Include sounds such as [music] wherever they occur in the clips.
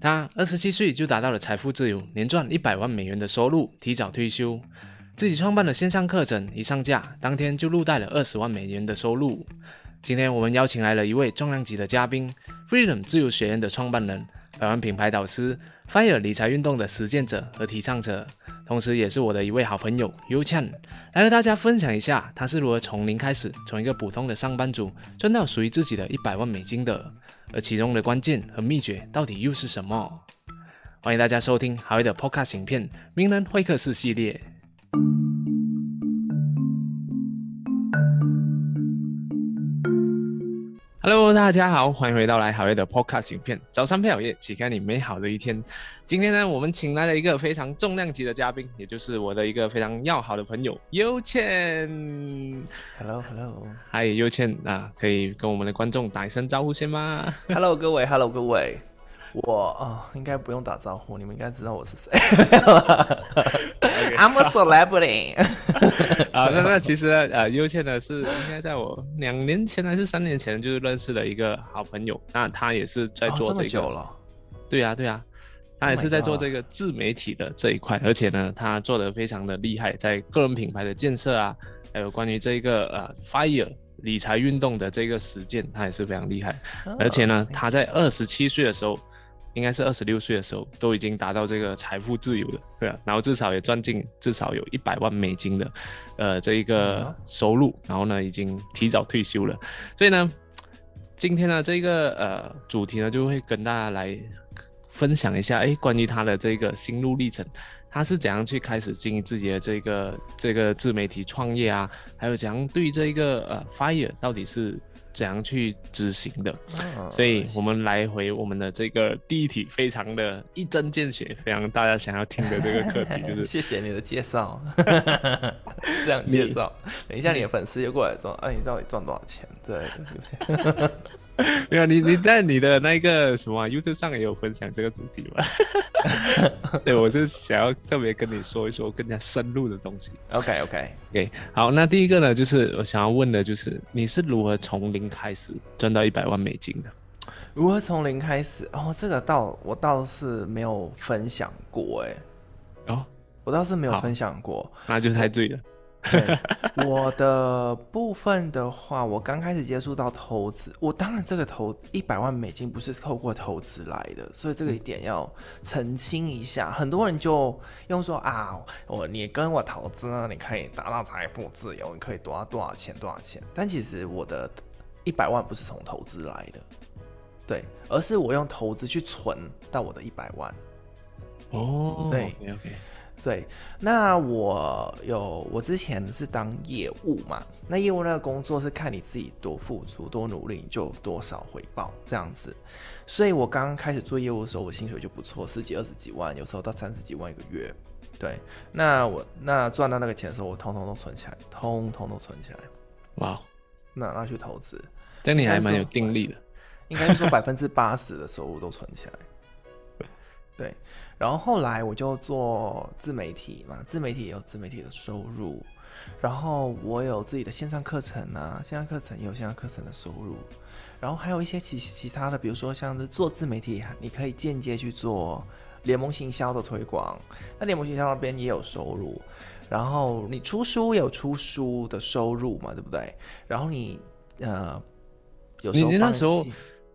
他二十七岁就达到了财富自由，年赚一百万美元的收入，提早退休，自己创办的线上课程一上架，当天就录带了二十万美元的收入。今天我们邀请来了一位重量级的嘉宾，Freedom 自由学院的创办人，百万品牌导师，Fire 理财运动的实践者和提倡者，同时也是我的一位好朋友 y u c h a n 来和大家分享一下他是如何从零开始，从一个普通的上班族赚到属于自己的一百万美金的，而其中的关键和秘诀到底又是什么？欢迎大家收听好威的 Podcast 影片《名人会客室》系列。Hello，大家好，欢迎回到来好业的 Podcast 影片。早上配好业，启开你美好的一天。今天呢，我们请来了一个非常重量级的嘉宾，也就是我的一个非常要好的朋友优倩。Hello，Hello，Hello，嗨，优倩啊，可以跟我们的观众打一声招呼先吗？[laughs] 各位，Hello，各位，我啊、应该不用打招呼，你们应该知道我是谁。I'm a celebrity [laughs] 啊，那那其实呢，呃，优倩呢是应该在我两年前还是三年前就是认识了一个好朋友，那他也是在做哦这么这个，久了，对呀、对呀、他也 Oh 是在做这个自媒体的这一块，而且呢，他做的非常的厉害，在个人品牌的建设啊，还有关于这个呃 Fire 理财运动的这个实践，他也是非常厉害。而且呢，他在二十七岁的时候，应该是二十六岁的时候，都已经达到这个财富自由了，对啊，然后至少也赚进至少有一百万美金的，呃，这一个嗯收入，然后呢，已经提早退休了，所以呢，今天呢，这个呃主题呢，就会跟大家来分享一下，哎，关于他的这个心路历程。他是怎样去开始经营自己的这个这个自媒体创业啊？还有怎样对这个呃 Fire 到底是怎样去执行的？嗯所以我们来回我们的这个第一题，非常的一针见血，非常大家想要听的这个课题，[laughs] 就是谢谢你的介绍，[laughs] 这样介绍，等一下你的粉丝就过来说，哎，你到底赚多少钱？对，[laughs] [laughs] 没有你你在你的那个什么啊 YouTube 上也有分享这个主题嘛，[laughs] 所以我是想要特别跟你说一说更加深入的东西。OK OK，OK，好，那第一个呢，就是我想要问的，就是你是如何从零开始赚到一百万美金的？如何从零开始？哦，这个倒我倒是没有分享过，哎，哦，我倒是没有分享过。那就太对了。对我的部分的话，我刚开始接触到投资，我当然这个投一百万美金不是透过投资来的，所以这个一点要澄清一下。很多人就用说啊，我你跟我投资呢，你可以达到财富自由，你可以多到多少钱多少钱。但其实我的一百万不是从投资来的，对，而是我用投资去存到我的一百万。哦，对，OK OK，对，那我有我之前是当业务嘛，那业务那个工作是看你自己多付出、多努力，你就有多少回报这样子。所以我刚刚开始做业务的时候，我薪水就不错，十几、二十几万，有时候到三十几万一个月。对，那我那赚到那个钱的时候，我通通都存起来，通通都存起来，哇，那拿去投资，但你还蛮有定力的。应该是说百分之八十的收入都存起来。[laughs] 对，然后后来我就做自媒体嘛，自媒体也有自媒体的收入，然后我有自己的线上课程啊，线上课程也有线上课程的收入，然后还有一些其其他的，比如说像是做自媒体，你可以间接去做联盟行销的推广，那联盟行销那边也有收入，然后你出书也有出书的收入嘛，对不对？然后你呃，有时你候你那时候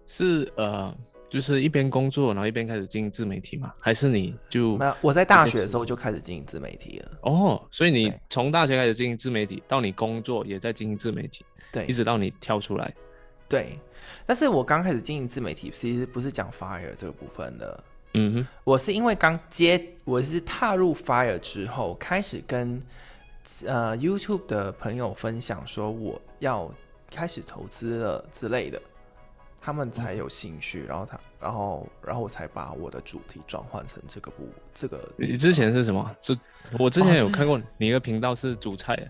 是呃，就是一边工作，然后一边开始经营自媒体吗？还是你就没有，我在大学的时候就开始经营自媒体了。哦？所以你从大学开始经营自媒体，到你工作也在经营自媒体，对一直到你跳出来。对，但是我刚开始经营自媒体，其实不是讲 Fire 这个部分的。嗯哼，我是因为刚接，我是踏入 Fire 之后，开始跟呃 YouTube 的朋友分享说我要开始投资了之类的，他们才有兴趣，然后他，然后，然后我才把我的主题转换成这个部这个。你之前是什么？是我之前有看过你一个频道是煮菜的，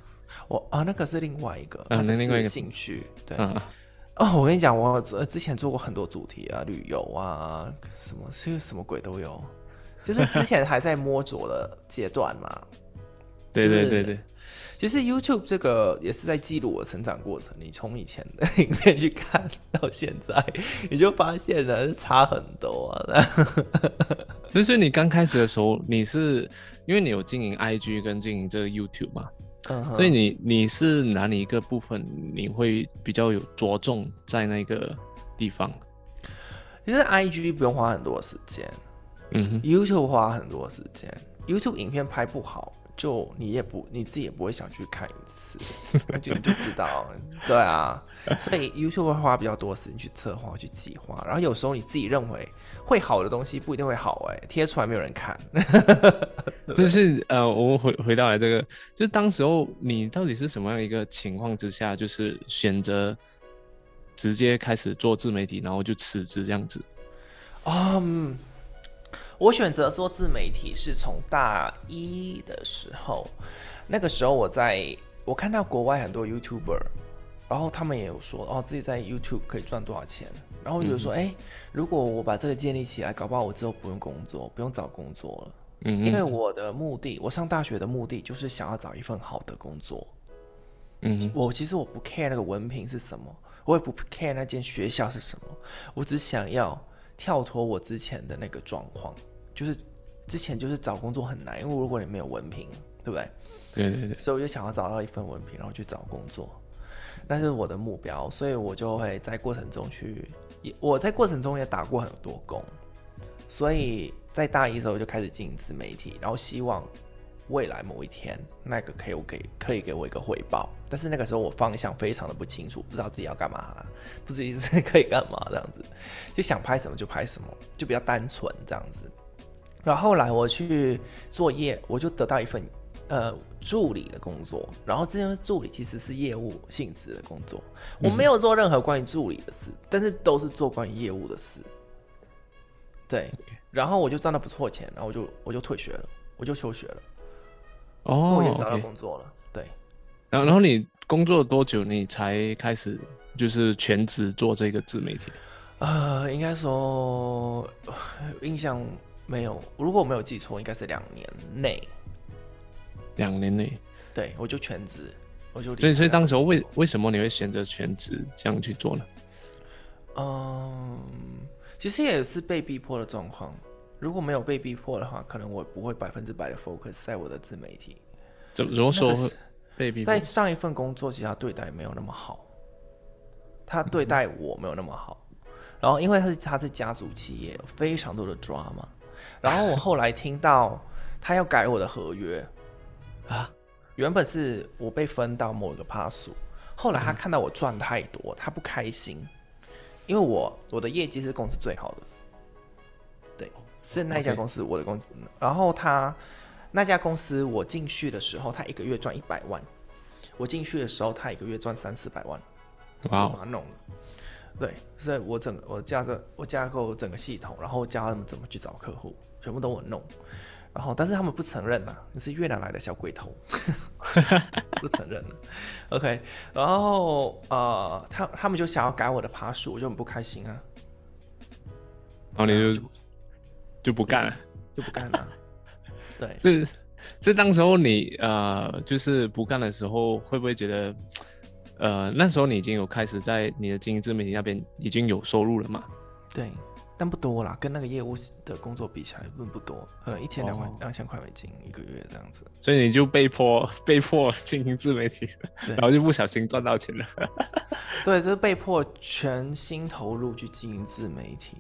我啊，那个是另外一个，嗯那另外一个兴趣，对。嗯，哦，我跟你讲，我呃之前做过很多主题啊，旅游啊，什么是什么鬼都有，就是之前还在摸索的阶段嘛。对就是对对对，其实 YouTube 这个也是在记录我成长过程。你从以前的影片去看到现在，你就发现了差很多啊。所 [laughs] 以所以你刚开始的时候，你是因为你有经营 IG 跟经营这个 YouTube 嘛，所以你你是哪里一个部分你会比较有着重在那个地方？其实 IG 不用花很多时间嗯哼，，YouTube 花很多时间。YouTube 影片拍不好，就你也不你自己也不会想去看一次，那就你就知道，[laughs] 对啊。所以 YouTube 会花比较多时间去策划、去计划，然后有时候你自己认为会好的东西不一定会好、哎，贴出来没有人看。[laughs] 就是呃，我们回回到来这个，就是当时候你到底是什么样一个情况之下，就是选择直接开始做自媒体，然后就辞职这样子？嗯，我选择做自媒体是从大一的时候，那个时候我在我看到国外很多 YouTuber，然后他们也有说哦自己在 YouTube 可以赚多少钱，然后我就说哎、如果我把这个建立起来，搞不好我之后不用工作，不用找工作了，嗯哼，因为我的目的，我上大学的目的就是想要找一份好的工作。嗯，我其实我不 care 那个文凭是什么，我也不 care 那间学校是什么，我只想要跳脱我之前的那个状况，就是之前就是找工作很难，因为如果你没有文凭，对不对？对对对，所以我就想要找到一份文凭，然后去找工作，那是我的目标，所以我就会在过程中去，也我在过程中也打过很多工，所以在大一的时候就开始经营自媒体，然后希望未来某一天那个可以我给可以给我一个回报，但是那个时候我方向非常的不清楚，不知道自己要干嘛，不知道自己可以干嘛这样子，就想拍什么就拍什么，就比较单纯这样子。然后后来我去做业，我就得到一份呃助理的工作，然后这份助理其实是业务性质的工作，我没有做任何关于助理的事，但是都是做关于业务的事。对，然后我就赚到不错钱，然后我就我就退学了，我就休学了，哦我也找到工作了。对，然后然后你工作了多久，你才开始就是全职做这个自媒体？呃，应该说呃 [sighs] 印象没有，如果我没有记错，应该是两年内，两年内，对我就全职，我就所以所以当时候为为什么你会选择全职这样去做呢？嗯，其实也是被逼迫的状况。如果没有被逼迫的话，可能我不会百分之百的 focus 在我的自媒体。怎怎么说被逼迫在？上一份工作，其实他对待没有那么好，他对待我没有那么好。然后因为他是他是家族企业，有非常多的 drama。然后我后来听到他要改我的合约啊，原本是我被分到某一个趴数，后来他看到我赚太多，他不开心，因为我我的业绩是公司最好的，对，是那家公司我的公司，然后他那家公司我进去的时候，他一个月赚一百万，我进去的时候他一个月赚三四百万，哇哦。是把它弄的。对，所以我整个我架着我架构整个系统，然后教他们怎么去找客户，全部都我弄。然后，但是他们不承认呐，你是越南来的小鬼头，[laughs] 不承认了。OK，然后呃，他他们就想要改我的爬树，我就很不开心啊，然后你就就不干了。就不干了。对，[laughs] 这这当时候你呃，就是不干的时候，会不会觉得，呃，那时候你已经有开始在你的经营自媒体那边已经有收入了嘛？对，但不多啦，跟那个业务的工作比起来，并不多，可能一千两万哦两千块美金一个月这样子。所以你就被迫 [laughs] 被迫经营自媒体，然后就不小心赚到钱了。[laughs] 对，就是被迫全心投入去经营自媒体。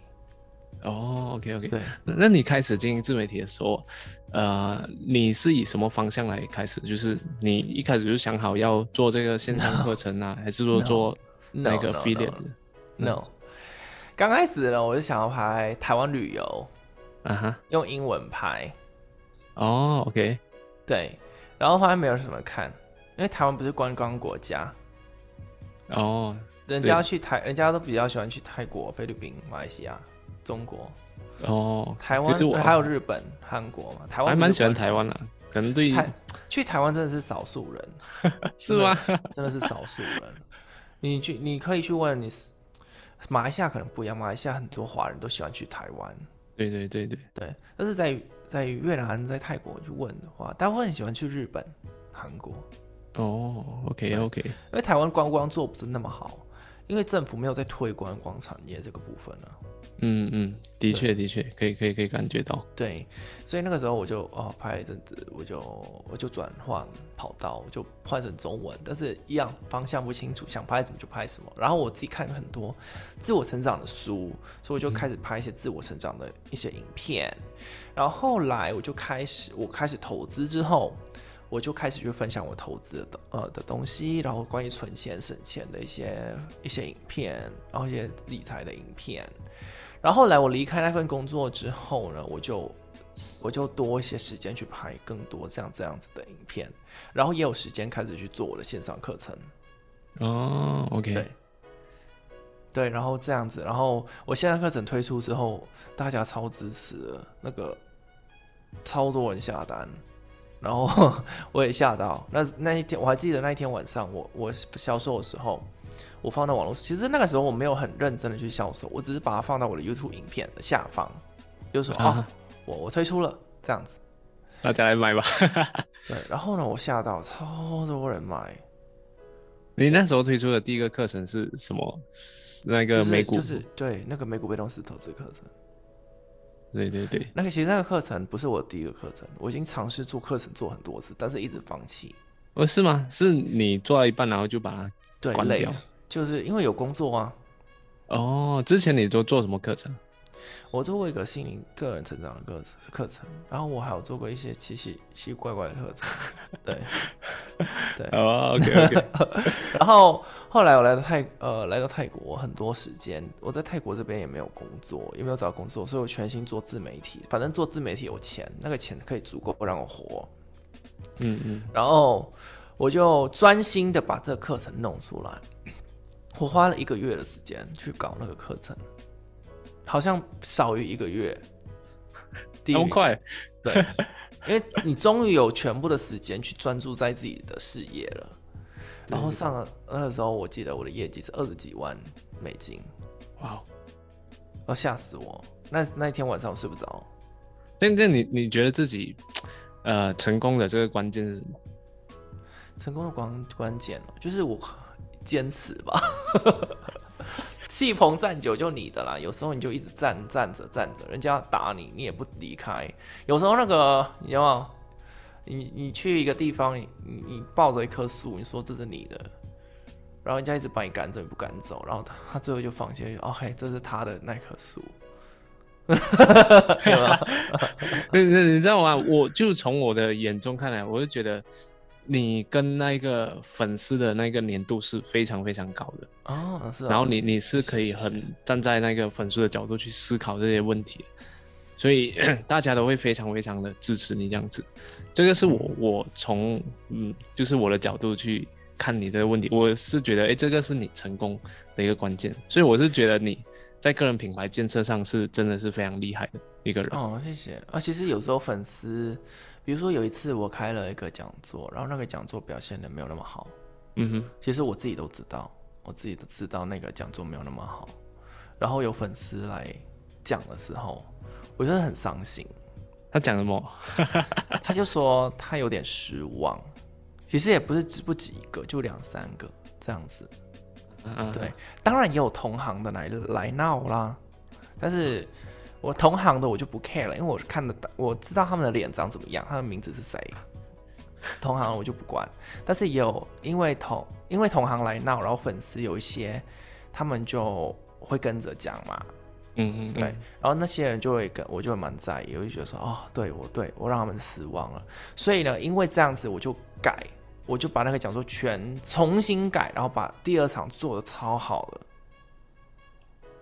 哦，OK OK，对，那你开始经营自媒体的时候，呃，你是以什么方向来开始？就是你一开始就想好要做这个线上课程啊，[laughs] 还是说做那个 no, affiliate？no, no. 刚开始呢，我就想要拍台湾旅游，啊哈，用英文拍，哦，OK，对，然后发现没有什么看，因为台湾不是观光国家，哦，人家要去台，人家都比较喜欢去泰国、菲律宾、马来西亚、中国、哦，台湾，还有日本、韩国嘛。台湾还蛮喜欢台湾的，可能对台去台湾真的是少数人，[laughs] 是吗？真的是少数人。[laughs] 你去，你可以去问你，马来西亚可能不一样，马来西亚很多华人都喜欢去台湾，对对对对，对，但是在在越南、在泰国去问的话，大部分很喜欢去日本、韩国，哦，OK OK，因为台湾观光做不是那么好，因为政府没有在推观光产业这个部分呢、嗯嗯，的确的确，可以可以可以感觉到，对，所以那个时候我就哦拍了一阵子，我就我就转换跑道，我就换成中文，但是一样方向不清楚，想拍什么就拍什么。然后我自己看了很多自我成长的书，所以我就开始拍一些自我成长的一些影片。然后后来我就开始，我开始投资之后，我就开始去分享我投资的呃的东西，然后关于存钱省钱的一些一些影片，然后一些理财的影片。然后后来我离开那份工作之后呢，我就我就多一些时间去拍更多这样这样子的影片，然后也有时间开始去做我的线上课程。哦，OK，对，对，然后这样子，然后我线上课程推出之后，大家超支持，那个超多人下单，然后 [laughs] 我也吓到。那那一天我还记得那一天晚上我，我销售的时候，我放到网络，其实那个时候我没有很认真的去销售，我只是把它放到我的 YouTube 影片的下方，就说啊、啊我我推出了这样子。大家来买吧。[laughs] 对，然后呢，我吓到超多人买，你那时候推出的第一个课程是什么？那个就是美股，就是对那个美股被动式投资课程。对对对，那个其实那个课程不是我第一个课程，我已经尝试做课程做很多次，但是一直放弃。哦，是吗？是你做到一半，然后就把它关掉，就是因为有工作啊。哦，之前你都做什么课程？我做过一个心灵个人成长的课课程，然后我还有做过一些奇奇奇奇怪怪的课程。对，[laughs] 对。哦，OK OK，[laughs] 然后后来我来到泰呃来到泰国很多时间，我在泰国这边也没有工作，也没有找工作，所以我全心做自媒体。反正做自媒体有钱，那个钱可以足够让我活。嗯嗯，然后我就专心的把这个课程弄出来。我花了一个月的时间去搞那个课程，好像少于一个月。[laughs] 低于那么快，对，因为你终于有全部的时间去专注在自己的事业了。然后上了那个时候，我记得我的业绩是二十几万美金，哇，要吓死我！那那一天晚上我睡不着。这这你你觉得自己呃成功的这个关键是什么？成功的关关键哦，就是我坚持吧。气棚站久就你的啦，有时候你就一直站站着站着，人家打你，你也不离开。有时候那个你知道吗？你你去一个地方，你你你抱着一棵树，你说这是你的，然后人家一直把你赶走，你不赶走，然后他他最后就放弃，哦嘿，这是他的那棵树。[laughs] 有吗？[laughs] 你你你知道吗？我就从我的眼中看来，我就觉得你跟那个粉丝的那个粘度是非常非常高的。哦，是、啊。然后你你是可以很站在那个粉丝的角度去思考这些问题，所以 [coughs] 大家都会非常非常的支持你这样子。这个是我我从嗯就是我的角度去看你这个问题，我是觉得诶，这个是你成功的一个关键，所以我是觉得你在个人品牌建设上是真的是非常厉害的一个人。哦，谢谢啊。其实有时候粉丝，比如说有一次我开了一个讲座，然后那个讲座表现的没有那么好，嗯哼，其实我自己都知道，我自己都知道那个讲座没有那么好。然后有粉丝来讲的时候，我觉得很伤心。他讲什么？[laughs] 他就说他有点失望，其实也不是只不止一个，就两三个这样子。嗯对，当然也有同行的来来闹啦，但是我同行的我就不 care 了，因为我是看得到，我知道他们的脸长怎么样，他的名字是谁，同行我就不管。但是也有因为同因为同行来闹，然后粉丝有一些他们就会跟着讲嘛，嗯嗯，对，然后那些人就会跟我就会蛮在意，我就觉得说，哦，对我对我让他们失望了，所以呢，因为这样子我就改，我就把那个讲座全重新改，然后把第二场做的超好了。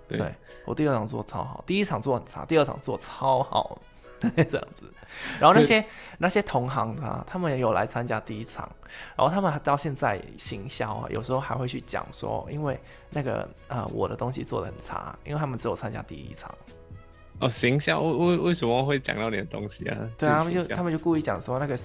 对对我第二场做超好，第一场做很差，第二场做超好，[laughs] 对，这样子。然后那些那些同行啊，他们也有来参加第一场，然后他们到现在行销啊，有时候还会去讲说，因为那个呃我的东西做的很差，因为他们只有参加第一场。哦，行销为为为什么会讲到你的东西啊？对啊，他们就他们就故意讲说那个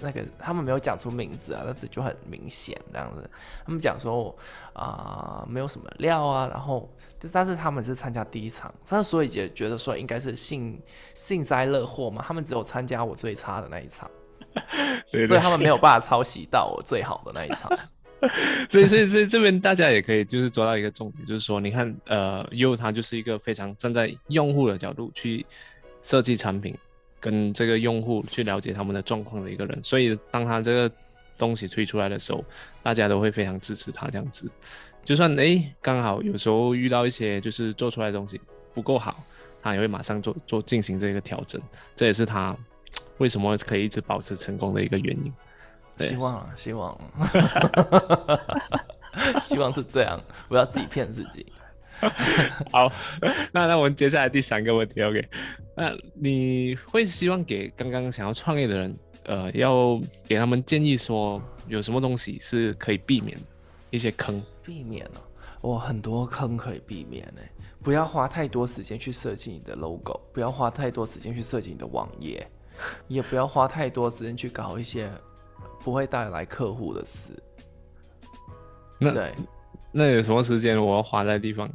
那个，他们没有讲出名字啊，但是就很明显这样子。他们讲说啊、没有什么料啊，然后但是他们是参加第一场，但是所以也觉得说应该是幸幸灾乐祸嘛，他们只有参加我最差的那一场，[laughs] 对对所以他们没有办法抄袭到我最好的那一场。[laughs] 所以，所以，所以这边大家也可以就是抓到一个重点，就是说，你看，呃，U 他就是一个非常站在用户的角度去设计产品，跟这个用户去了解他们的状况的一个人。所以，当他这个东西推出来的时候，大家都会非常支持他这样子。就算诶刚好有时候遇到一些就是做出来的东西不够好，他也会马上做做进行这个调整。这也是他为什么可以一直保持成功的一个原因。对希望啊，希望啊，[laughs] 希望是这样，不要自己骗自己。[laughs] 好，那那我们接下来第三个问题，OK？那你会希望给刚刚想要创业的人，呃，要给他们建议说，有什么东西是可以避免的一些坑？避免了、我，很多坑可以避免呢。不要花太多时间去设计你的 logo，不要花太多时间去设计你的网页，也不要花太多时间去搞一些不会带来客户的事。那对，那有什么时间我要花在地方？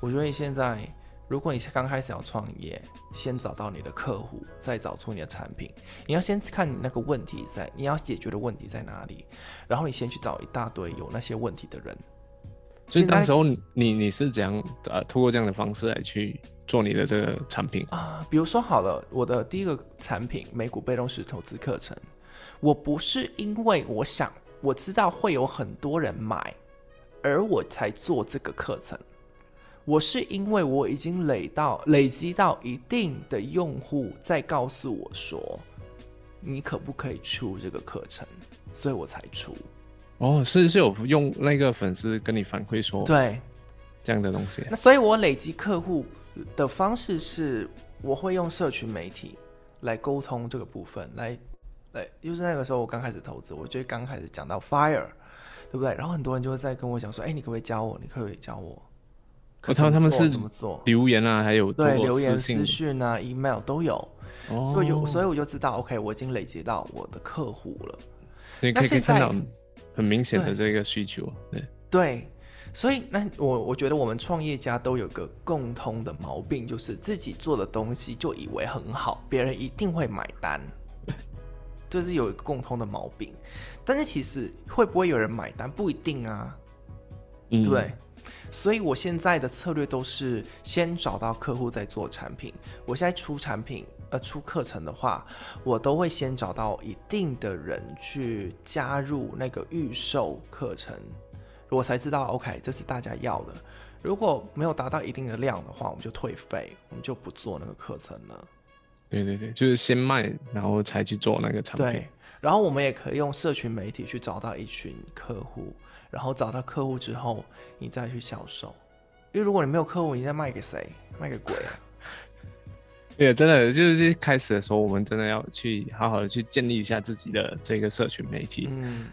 我觉得你现在，如果你是刚开始要创业，先找到你的客户，再找出你的产品。你要先看你那个问题在，你要解决的问题在哪里，然后你先去找一大堆有那些问题的人。所以当时候你你你是怎样呃，通过这样的方式来去做你的这个产品？啊，比如说好了，我的第一个产品美股被动式投资课程，我不是因为我想我知道会有很多人买，而我才做这个课程，我是因为我已经累到累积到一定的用户在告诉我说，你可不可以出这个课程，所以我才出。哦，是是有用那个粉丝跟你反馈说对，这样的东西。那所以我累积客户的方式是，我会用社群媒体来沟通这个部分，来来，就是那个时候我刚开始投资，我就刚开始讲到 Fire，对不对？然后很多人就会在跟我讲说，哎，你可不可以教我？你可不可以教我？可哦他们他们是怎么做？留言啊，还有对，留言、私讯啊、email 都有，哦，所以有，所以我就知道，OK，我已经累积到我的客户了。你那可以可以看到很明显的对这个需求，对，对，所以那我我觉得我们创业家都有个共通的毛病，就是自己做的东西就以为很好，别人一定会买单，这是有一个共通的毛病。但是其实会不会有人买单不一定啊，嗯对？所以我现在的策略都是先找到客户再做产品。我现在出产品呃出课程的话，我都会先找到一定的人去加入那个预售课程，我才知道 OK 这是大家要的。如果没有达到一定的量的话，我们就退费，我们就不做那个课程了。对对对，就是先卖，然后才去做那个产品对。，然后我们也可以用社群媒体去找到一群客户，然后找到客户之后，你再去销售。因为如果你没有客户，你再卖给谁？卖给鬼啊！[laughs] 对，真的就是开始的时候，我们真的要去好好的去建立一下自己的这个社群媒体，嗯，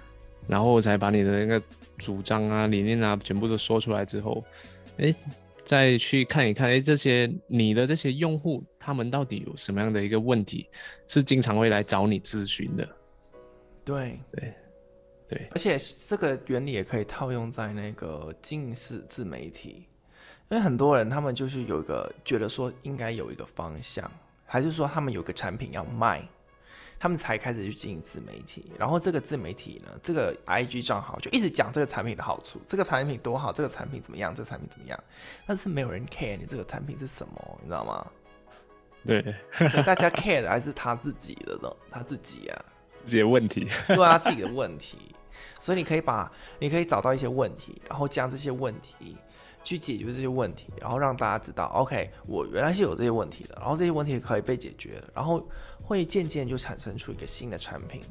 然后才把你的那个主张啊、理念啊全部都说出来之后，哎，再去看一看，哎，这些你的这些用户，他们到底有什么样的一个问题，是经常会来找你咨询的？对对对，而且这个原理也可以套用在那个近视自媒体，因为很多人他们就是有一个觉得说应该有一个方向，还是说他们有个产品要卖，他们才开始去经营自媒体。然后这个自媒体呢，这个 IG 账号就一直讲这个产品的好处，这个产品多好，这个产品怎么样，这个产品怎么样，但是没有人 care 你这个产品是什么，你知道吗？对，大家 care 的还是他自己的呢，他自己啊。自己的问题。对啊，自己的问题，所以你可以把，你可以找到一些问题，然后将这些问题去解决这些问题，然后让大家知道，OK，我原来是有这些问题的，然后这些问题可以被解决，然后会渐渐就产生出一个新的产品。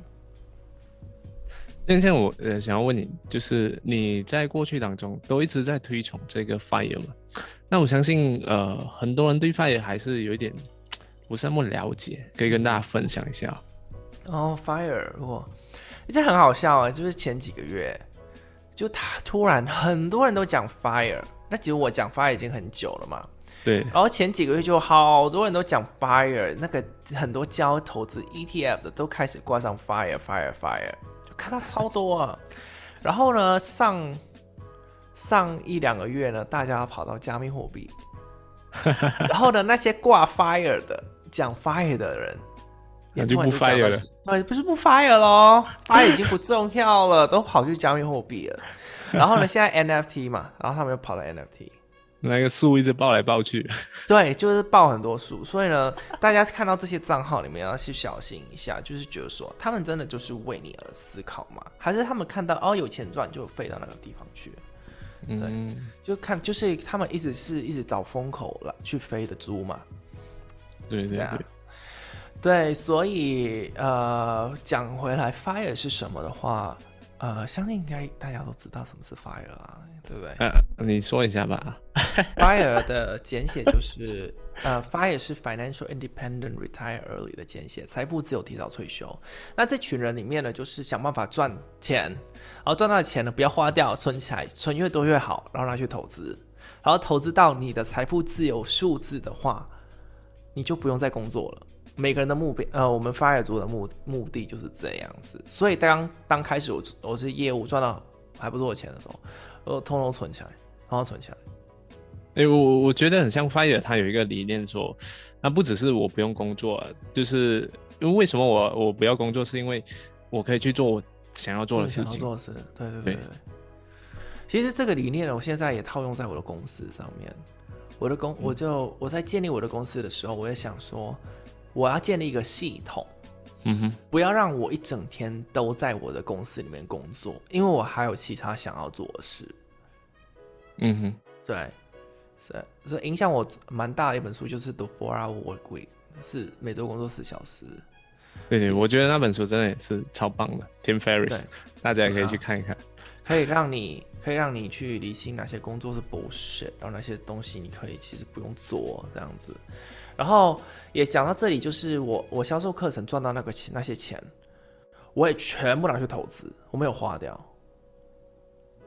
现在我呃想要问你，就是你在过去当中都一直在推崇这个 Fire 嘛？那我相信呃很多人对 Fire 还是有一点不是那么了解，可以跟大家分享一下。哦，Fire，哇，这很好笑啊！就是前几个月，就他突然很多人都讲 Fire，那其实我讲 Fire 已经很久了嘛。对，然后前几个月就好多人都讲 fire，那个很多教投资 ETF 的都开始挂上 fire fire fire，就看到超多啊。然后呢，上上一两个月呢，大家跑到加密货币，[laughs] 然后呢，那些挂 fire 的讲 fire 的人，那就不也突然 fire 讲到，对，不是不 fire 咯 f i r e 已经不重要了，都跑去加密货币了。然后呢，现在 NFT 嘛，然后他们又跑到 NFT。那个树一直抱来抱去。[laughs] 对，就是爆很多树，所以呢，大家看到这些账号里面要去小心一下，就是觉得说他们真的就是为你而思考吗？还是他们看到哦有钱赚就飞到那个地方去对？嗯，就看就是他们一直是一直找风口了去飞的猪嘛？对对对啊对，对，所以呃，讲回来，fire 是什么的话，呃，相信应该大家都知道什么是 fire 啊，对不对？呃，你说一下吧。FIRE 的简写就是，呃，FIRE 是 Financial Independent Retire Early 的简写，财富自由提早退休。那这群人里面呢，就是想办法赚钱，然后赚到的钱呢不要花掉，存起来，存越多越好，然后拿去投资，然后投资到你的财富自由数字的话，你就不用再工作了。每个人的目标，呃，我们 FIRE 族的目目的就是这样子。所以当当开始我我是业务赚到还不错的钱的时候，我通通存起来，通通存起来。哎、我我觉得很像 Fire，他有一个理念说，那不只是我不用工作，就是因为为什么我我不要工作，是因为我可以去做我想要做的事情。想要做的事，对对对对对。其实这个理念呢，我现在也套用在我的公司上面。我的公，我就我在建立我的公司的时候，我也想说，我要建立一个系统，嗯哼，不要让我一整天都在我的公司里面工作，因为我还有其他想要做的事。嗯哼，对，是，所以影响我蛮大的一本书就是《The Four Hour Work Week》，是每周工作四小时。对对，我觉得那本书真的也是超棒的，Tim Ferriss，大家也可以去看一看。可以让你可以让你去理清哪些工作是 bullshit，然后哪些东西你可以其实不用做这样子。然后也讲到这里，就是我我销售课程赚到那个钱那些钱，我也全部拿去投资，我没有花掉，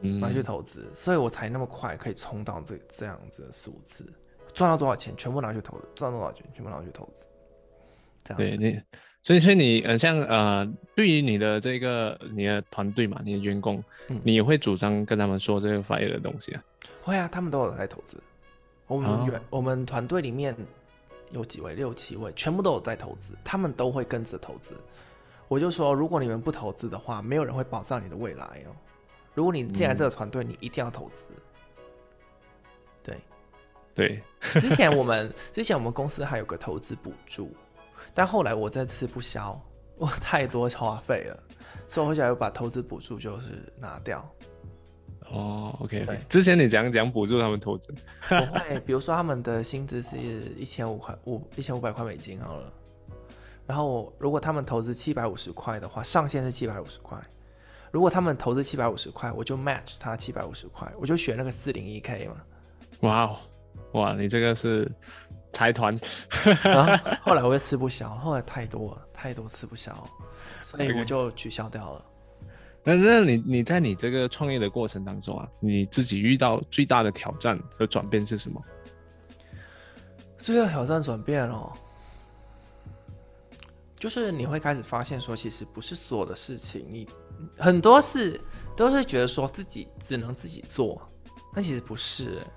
嗯，拿去投资，所以我才那么快可以冲到这这样子的数字。赚到多少钱，全部拿去投资；赚到多少钱，全部拿去投资。这样对你，所以所以你呃，像呃，对于你的这个你的团队嘛，你的员工，嗯你也会主张跟他们说这个 Fire 的东西啊？会啊，他们都有在投资。我们哦员、我们团队里面有几位，六七位，全部都有在投资，他们都会跟着投资。我就说，如果你们不投资的话，没有人会保障你的未来哦。如果你进来这个团队，你一定要投资。对，对，[laughs] 之前我们之前我们公司还有个投资补助，但后来我这次不消，我太多花费了，所以我后来又把投资补助就是拿掉。哦，OK，, 对之前你讲讲补助他们投资，我会，比如说他们的薪资是一千五块五一千五百块美金好了，然后我如果他们投资七百五十块的话，上限是七百五十块。如果他们投资七百五十块，我就 match 他七百五十块，我就选那个四零一 k 嘛。哇哦，哇，你这个是财团，然后后来我又吃不消，后来太多了，太多吃不消，所以我就取消掉了。那那你你在你这个创业的过程当中啊，你自己遇到最大的挑战和转变是什么？最大的挑战转变哦，就是你会开始发现说，其实不是所有的事情，你很多事都会觉得说自己只能自己做，但其实不是欸，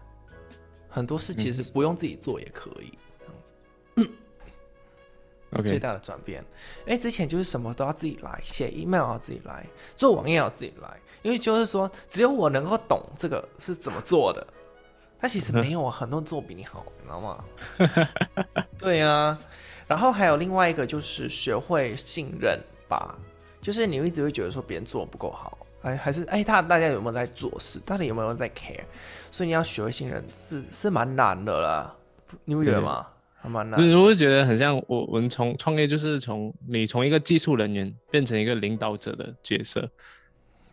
很多事其实不用自己做也可以。最大的转变，哎，之前就是什么都要自己来，写 email 要自己来，做网页要自己来，因为就是说只有我能够懂这个是怎么做的，他其实没有啊，很多人做比你好，你知道吗？[laughs] 对啊，然后还有另外一个就是学会信任吧，就是你一直会觉得说别人做的不够好，哎，还是哎他大家有没有在做事，到底有没有在 care，所以你要学会信任是是蛮难的啦，你不觉得吗？还蛮难就。是我会觉得很像我我们从创业就是从你从一个技术人员变成一个领导者的角色，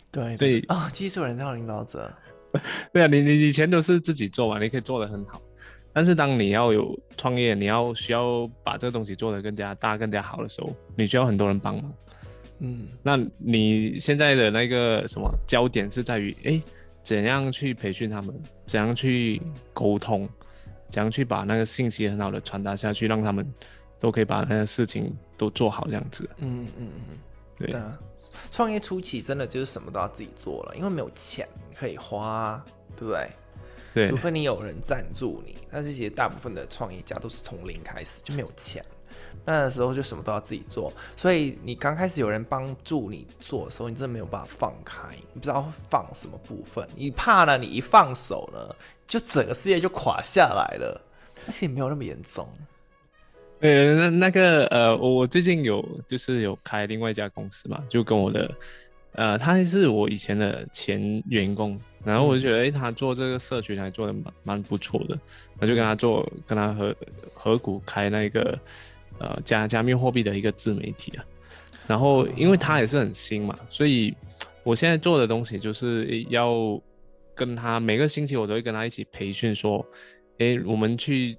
对对啊、技术人到领导者，[laughs] 对啊，你你以前都是自己做嘛，你可以做得很好，但是当你要有创业，你要需要把这个东西做得更加大、更加好的时候，你需要很多人帮忙。嗯，那你现在的那个什么焦点是在于，哎，怎样去培训他们，怎样去沟通，怎样去把那个信息很好的传达下去，让他们都可以把那个事情都做好这样子。嗯嗯嗯，对啊，创业初期真的就是什么都要自己做了，因为没有钱可以花，对不对？对除，非你有人赞助你，但是其实大部分的创业家都是从零开始，就没有钱。那时候就什么都要自己做，所以你刚开始有人帮助你做的时候，你真的没有办法放开，你不知道会放什么部分，你怕呢，你一放手呢，就整个事业就垮下来了，而且也没有那么严重。呃，那那个呃，我我最近有就是有开另外一家公司嘛，就跟我的呃，他是我以前的前员工，然后我就觉得，哎、他做这个社群还做的蛮蛮不错的，我就跟他做，跟他合合股开那个呃加加密货币的一个自媒体啊。然后因为他也是很新嘛，所以我现在做的东西就是要跟他每个星期我都会跟他一起培训，说，诶，我们去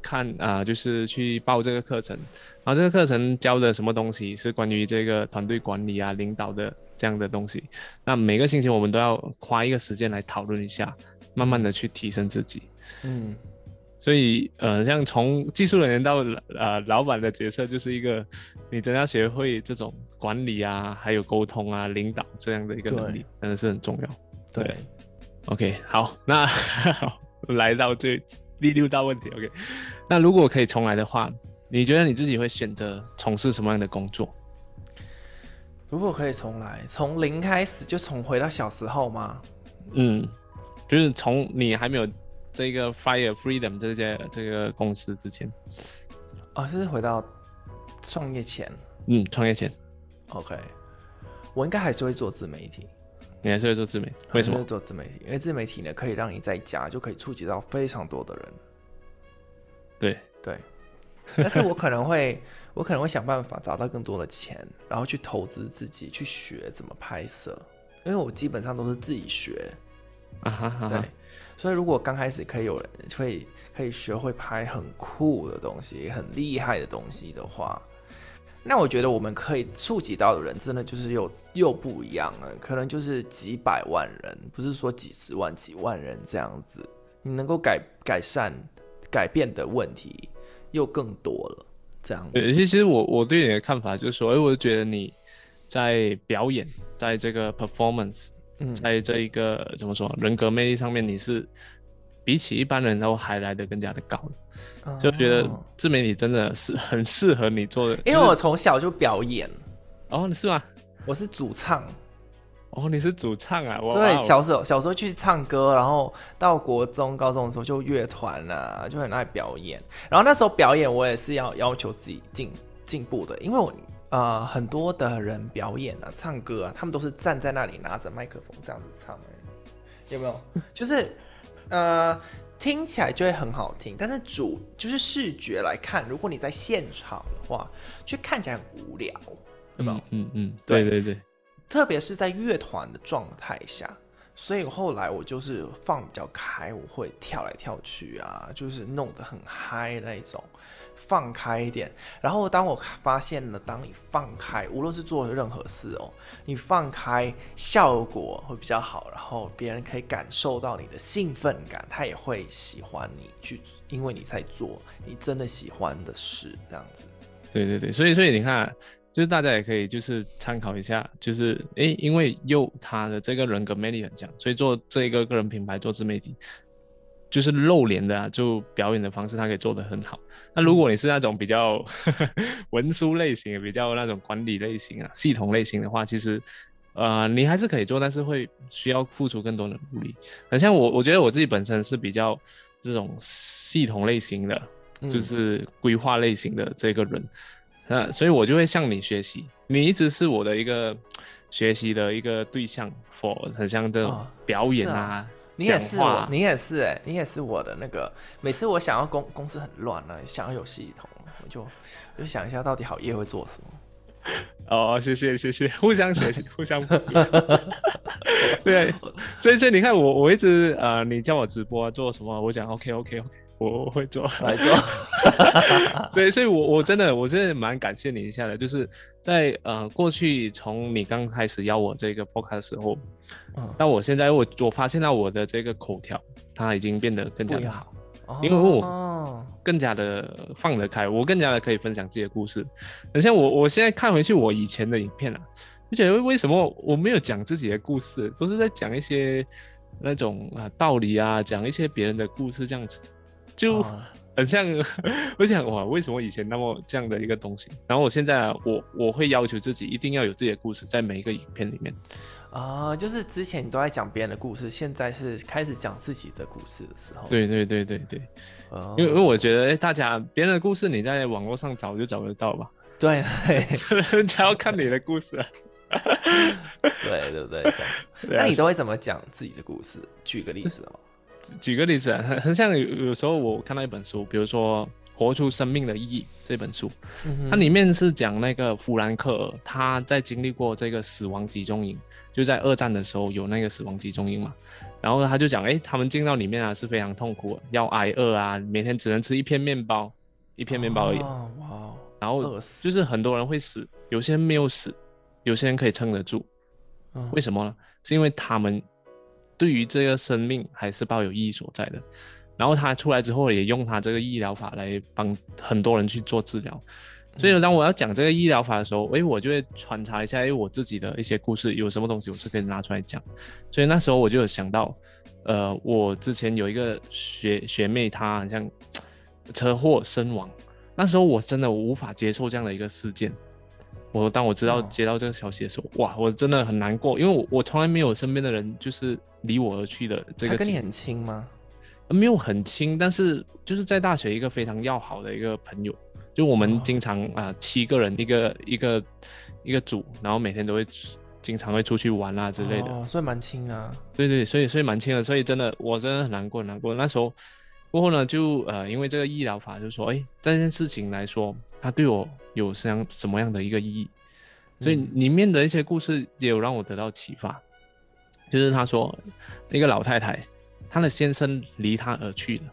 看啊、就是去报这个课程，然后这个课程教的什么东西是关于这个团队管理啊、领导的这样的东西。那每个星期我们都要花一个时间来讨论一下，慢慢的去提升自己。嗯，所以呃，像从技术人员到呃老板的角色，就是一个你真的要学会这种管理啊，还有沟通啊、领导这样的一个能力，真的是很重要。对，OK，好，那 [laughs] 来到最第六大问题。OK，那如果可以重来的话，你觉得你自己会选择从事什么样的工作？如果可以重来，从零开始就重回到小时候吗？嗯，就是从你还没有这个 Fire Freedom 这些这个公司之前，哦，这是回到创业前。嗯，创业前，OK，我应该还是会做自媒体。你还是会做自媒体，为什么会？做自媒体？因为自媒体呢，可以让你在家就可以触及到非常多的人。对，对，但是我可能会，[laughs] 我可能会想办法找到更多的钱，然后去投资自己，去学怎么拍摄，因为我基本上都是自己学。啊哈哈对哈，，所以如果刚开始可以有人会可以学会拍很酷的东西、很厉害的东西的话，那我觉得我们可以触及到的人，真的就是又又不一样了，可能就是几百万人，不是说几十万、几万人这样子，你能够改改善、改变的问题又更多了，这样子。对，其实我我对你的看法就是说，哎，我觉得你在表演，在这个 performance，嗯，在这一个怎么说人格魅力上面，你是比起一般人都还来得更加的高的，就觉得哦自媒体真的是很适合你做的。因为我从小就表演，哦，你是吗？我是主唱。哦，你是主唱啊，我所以哇哦小时候小时候去唱歌，然后到国中、高中的时候就乐团啊，就很爱表演。然后那时候表演我也是要要求自己进进步的，因为我呃很多的人表演啊、唱歌啊，他们都是站在那里拿着麦克风这样子唱而已，有没有？[laughs] 就是呃听起来就会很好听，但是主就是视觉来看，如果你在现场的话，却看起来很无聊，有没有？嗯嗯对对对，特别是在乐团的状态下，所以后来我就是放比较开，我会跳来跳去啊，就是弄得很嗨那一种，放开一点。然后当我发现了，当你放开，无论是做任何事哦，你放开，效果会比较好，然后别人可以感受到你的兴奋感，他也会喜欢你去，因为你在做你真的喜欢的事，这样子。对对对，所以所以你看，就是大家也可以就是参考一下，就是诶，因为又他的这个人格魅力很强，所以做这一个个人品牌做自媒体，就是露脸的啊，就表演的方式，他可以做得很好。那如果你是那种比较 [laughs] 文书类型，比较那种管理类型啊、系统类型的话，其实呃你还是可以做，但是会需要付出更多的努力。很像我，我觉得我自己本身是比较这种系统类型的。嗯就是规划类型的这个人，那所以我就会向你学习，你一直是我的一个 [tsk] 学习的一个对象，for 很像这种哦表演啊啊，你也是讲话我，你也是哎、你也是我的那个。每次我想要公公司很乱了、想要有系统，我就我就想一下到底好业会做什么。哦，谢谢谢谢，互相学习，互相补足。[laughs] 对，所以所以你看我我一直呃，你叫我直播、啊、做什么，我讲 OK OK OK，我我会做。来做，[laughs] 所以，所以我我真的，我真的蛮感谢你一下的，就是在呃过去从你刚开始邀我这个 podcast 的时候，嗯。到我现在我我发现到我的这个口条，它已经变得更加的好，因为我哦。更加的放得开，我更加的可以分享自己的故事。很像我，我现在看回去我以前的影片啊，就觉得为什么我没有讲自己的故事，都是在讲一些那种啊道理啊，讲一些别人的故事这样子，就哦很像。[laughs] 我想哇，为什么以前那么这样的一个东西？然后我现在啊，我我会要求自己一定要有自己的故事在每一个影片里面。啊、就是之前你都在讲别人的故事，现在是开始讲自己的故事的时候。，对对对对对，哦因为因为我觉得，哎，大家别人的故事你在网络上找就找得到吧，对对 [laughs] 人家要看你的故事啊。[laughs] 对对不对？那你都会怎么讲自己的故事？举个例子哦。举个例子啊，很很像有有时候我看到一本书，比如说《活出生命的意义》这本书，嗯它里面是讲那个弗兰克尔他在经历过这个死亡集中营，就在二战的时候有那个死亡集中营嘛，然后他就讲，哎，他们进到里面啊是非常痛苦的，要挨饿啊，每天只能吃一片面包，一片面包而已，哦哇哦，然后就是很多人会死，有些人没有死，有些人可以撑得住，嗯。为什么呢？是因为他们对于这个生命还是抱有意义所在的。然后他出来之后，也用他这个医疗法来帮很多人去做治疗。所以当我要讲这个医疗法的时候，诶，我就会穿插一下，诶，我自己的一些故事，有什么东西我是可以拿出来讲。所以那时候我就有想到，呃，我之前有一个学学妹，她好像 [tsk] 车祸身亡，那时候我真的无法接受这样的一个事件。我当我知道哦接到这个消息的时候，哇，我真的很难过，因为我我从来没有身边的人就是离我而去的这个跟你很亲吗？没有很亲，但是就是在大学一个非常要好的一个朋友，就我们哦经常啊、七个人一个一个一个组，然后每天都会经常会出去玩啊之类的，哦，所以蛮亲啊。对对，所以所以蛮亲的，所以真的我真的很难过很难过。那时候过后呢，就呃因为这个医疗法，就说哎这件事情来说，他对我有什样什么样的一个意义，所以嗯里面的一些故事也有让我得到启发，就是他说那个老太太，她的先生离她而去了。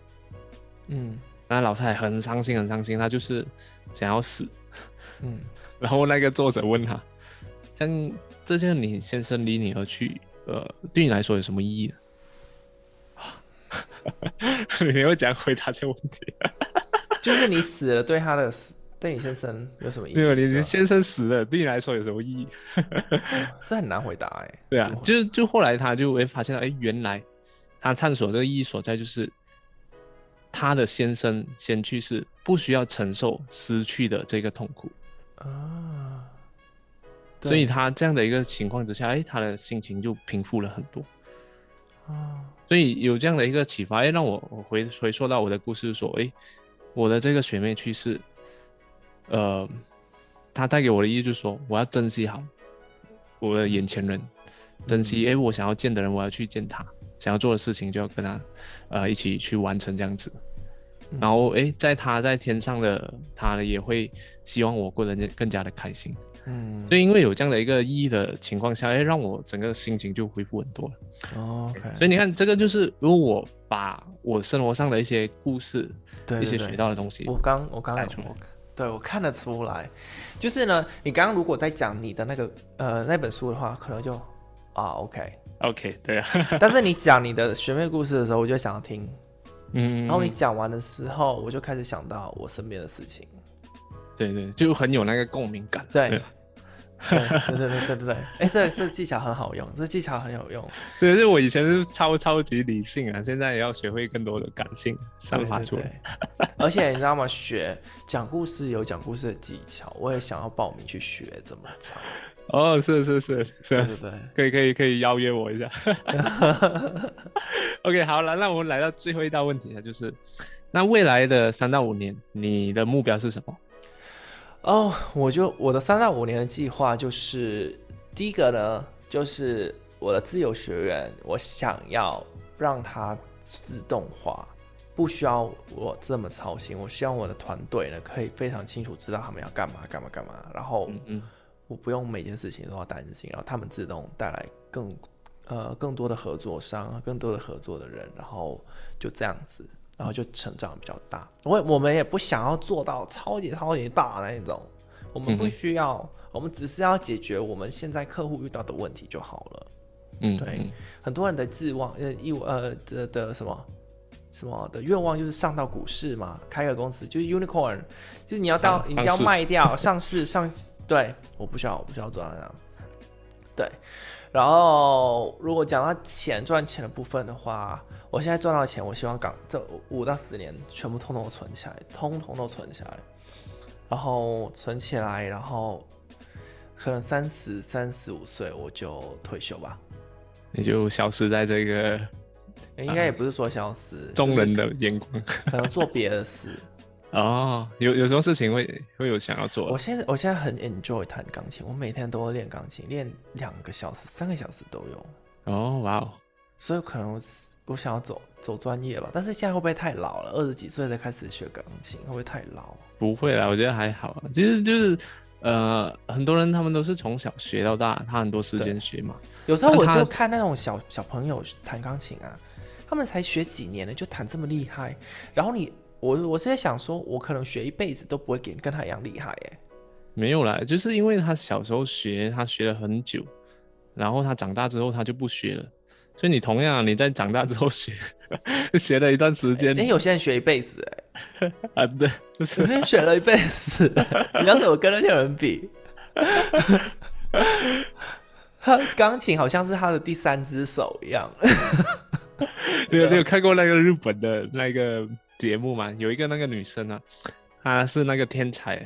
嗯那老太太很伤心，很伤心，她就是想要死。嗯，然后那个作者问她，像这件你先生离你而去，呃，对你来说有什么意义呢？[laughs] 你会怎样回答这个问题？[laughs] 就是你死了，对他的死，对你先生有什么意义？没有，你你先生死了，对你来说有什么意义？[laughs] 这很难回答哎。[laughs] 对啊就就后来他就会发现到，哎，原来他探索这个意义所在，就是他的先生先去世，不需要承受失去的这个痛苦。啊，所以他这样的一个情况之下，哎，他的心情就平复了很多。啊，所以有这样的一个启发，哎，让我我回回溯到我的故事，说，哎，我的这个学妹去世，呃，他带给我的意义就是说，我要珍惜好我的眼前人，珍惜，哎，我想要见的人，我要去见他，想要做的事情就要跟他，呃，一起去完成这样子。嗯然后，哎，在他在天上的他呢，也会希望我过得更更加的开心。嗯所以因为有这样的一个意义的情况下，哎，让我整个心情就恢复很多了。哦，OK，所以你看，这个就是如果我把我生活上的一些故事、对对对一些学到的东西，我刚我刚对我看得出来，就是呢，你刚刚如果在讲你的那个呃那本书的话，可能就啊 OK，OK，对啊，[laughs] 但是你讲你的学妹故事的时候，我就想要听，嗯，然后你讲完的时候，我就开始想到我身边的事情，对对，就很有那个共鸣感。对对，对对对对对对，哎，这这技巧很好用，这技巧很有用，对，就我以前是超超级理性啊，现在也要学会更多的感性散发出来。对对对而且你知道吗？学讲故事有讲故事的技巧，我也想要报名去学怎么讲。哦，是是是是对，对对，可以可以可以邀约我一下。[laughs] OK，好了，那我们来到最后一道问题了，就是那未来的三到五年，你的目标是什么？哦，我就我的三到五年的计划就是第一个呢，就是我的自由学员，我想要让他自动化，不需要我这么操心。我希望我的团队呢，可以非常清楚知道他们要干嘛干嘛干嘛，然后嗯嗯我不用每件事情都要担心，然后他们自动带来更呃更多的合作商，更多的合作的人，然后就这样子，然后就成长比较大。我我们也不想要做到超级超级大那一种，我们不需要，我们只是要解决我们现在客户遇到的问题就好了。嗯，对嗯很多人的志望呃一呃的的什么什么的愿望就是上到股市嘛，开个公司就是 unicorn，就是你要到你要卖掉 [laughs] 上市上，对，我不需要我不需要做到那样，对。然后如果讲到钱赚钱的部分的话，我现在赚到钱，我希望港这五到十年全部通通存起来，通通都存下来，然后存起来，然后可能三十三十五岁我就退休吧，你就消失在这个。应该也不是说消失，众人的眼光，可能做别的事。[laughs] 哦，有有什么事情会会有想要做？我现在我现在很 enjoy 弹钢琴，我每天都会练钢琴，练两个小时、三个小时都有。哦，哇哦！所以可能我想要走走专业吧，但是现在会不会太老了？二十几岁才开始学钢琴，会不会太老？不会啦，我觉得还好。其实就是呃，很多人他们都是从小学到大，他很多时间学嘛。有时候我就看那种小小朋友弹钢琴啊。他们才学几年呢，就弹这么厉害。然后你，我我是在想说，我可能学一辈子都不会跟跟他一样厉害哎。没有啦，就是因为他小时候学，他学了很久，然后他长大之后他就不学了。所以你同样你在长大之后学，[laughs] 学了一段时间。哎，有些人学一辈子哎。[laughs] 啊，对，有些人学了一辈子。[laughs] 你要怎么跟那些人比？他钢琴好像是他的第三只手一样。你有你有看过那个日本的那个节目吗？有一个那个女生啊，她是那个天才，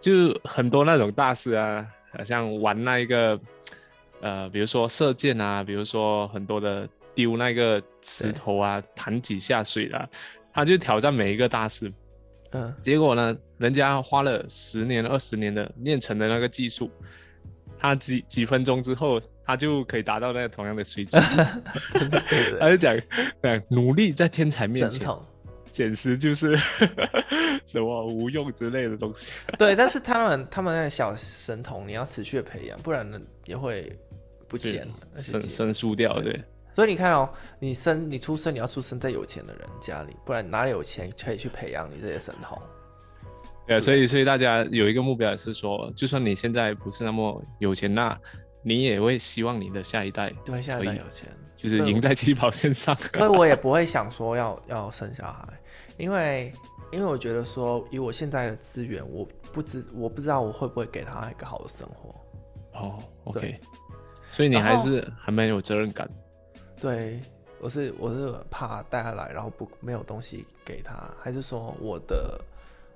就很多那种大师啊，好像玩那一个呃，比如说射箭啊，比如说很多的丢那个石头啊，弹几下水啊，他就挑战每一个大师。嗯，结果呢，人家花了十年二十年的练成的那个技术，他几几分钟之后。他就可以达到那个同样的水准。[laughs] 他就讲，讲努力在天才面前，简直就是 [laughs] 什么无用之类的东西。[laughs] 对，但是他们他们那个小神童，你要持续的培养，不然呢也会不见了，生生疏掉。对，所以你看哦，你生你出生你要出生在有钱的人家里，不然哪里有钱可以去培养你这些神童？对，所以所以大家有一个目标也是说，就算你现在不是那么有钱，那你也会希望你的下一代对下一代有钱，就是赢在起跑线上。[laughs] 所以我也不会想说要要生小孩，因为因为我觉得说以我现在的资源，我不知我不知道我会不会给他一个好的生活。哦，OK，所以你还是还蛮有责任感。对，我是我是怕带他来，然后不没有东西给他，还是说我的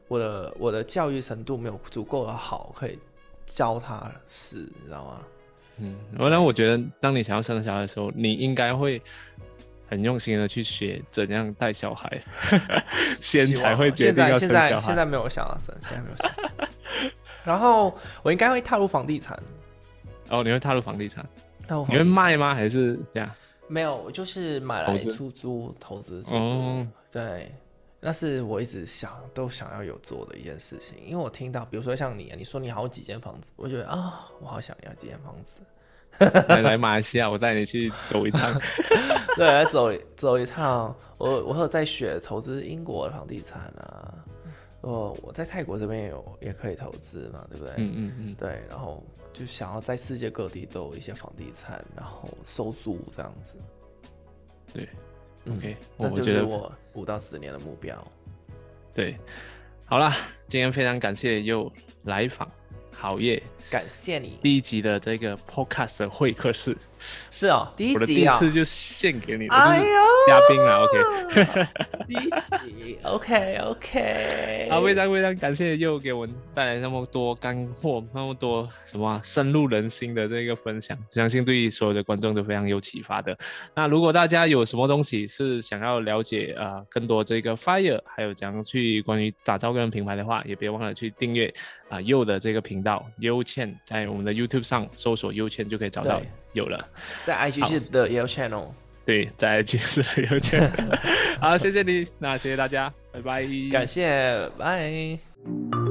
我的我的教育程度没有足够的好，可以教他是，你知道吗？嗯，然后我觉得，当你想要生小孩的时候，你应该会很用心的去学怎样带小孩，[laughs] 先才会决定要生小孩。现在没有想要生，现在没有想。然后我应该会踏入房地产。哦，你会踏入房地产？你会卖吗？还是这样？没有，我就是买来出租、投资。哦，对。那是我一直想都想要有做的一件事情，因为我听到，比如说像你，你说你好几间房子，我觉得啊，我好想要几间房子。来 [laughs] 来马来西亚，我带你去走一趟。[laughs] 对，来走走一趟。我我有在学投资英国的房地产啊，哦，我在泰国这边也有也可以投资嘛，对不对？嗯嗯嗯。对，然后就想要在世界各地都有一些房地产，然后收租这样子。对。OK，那就是我五到十年的目标。对，好了，今天非常感谢又来访好业。感谢你。第一集的这个 podcast 会客室，是哦，第一集啊，第一次就献给你，哎呦，嘉宾了，OK，[laughs] 第一集，OK OK，啊，非常非常感谢又给我们带来那么多干货，那么多什么深入人心的这个分享，相信对所有的观众都非常有启发的。那如果大家有什么东西是想要了解啊，更多这个 Fire，还有怎样去关于打造个人品牌的话，也别忘了去订阅啊又的这个频道优千。在我们的 YouTube 上搜索“优倩”就可以找到，有了。在 IG 是的优 channel，对，在 IG 是的优倩。[laughs] 好，谢谢你，那谢谢大家，拜拜，感谢，拜。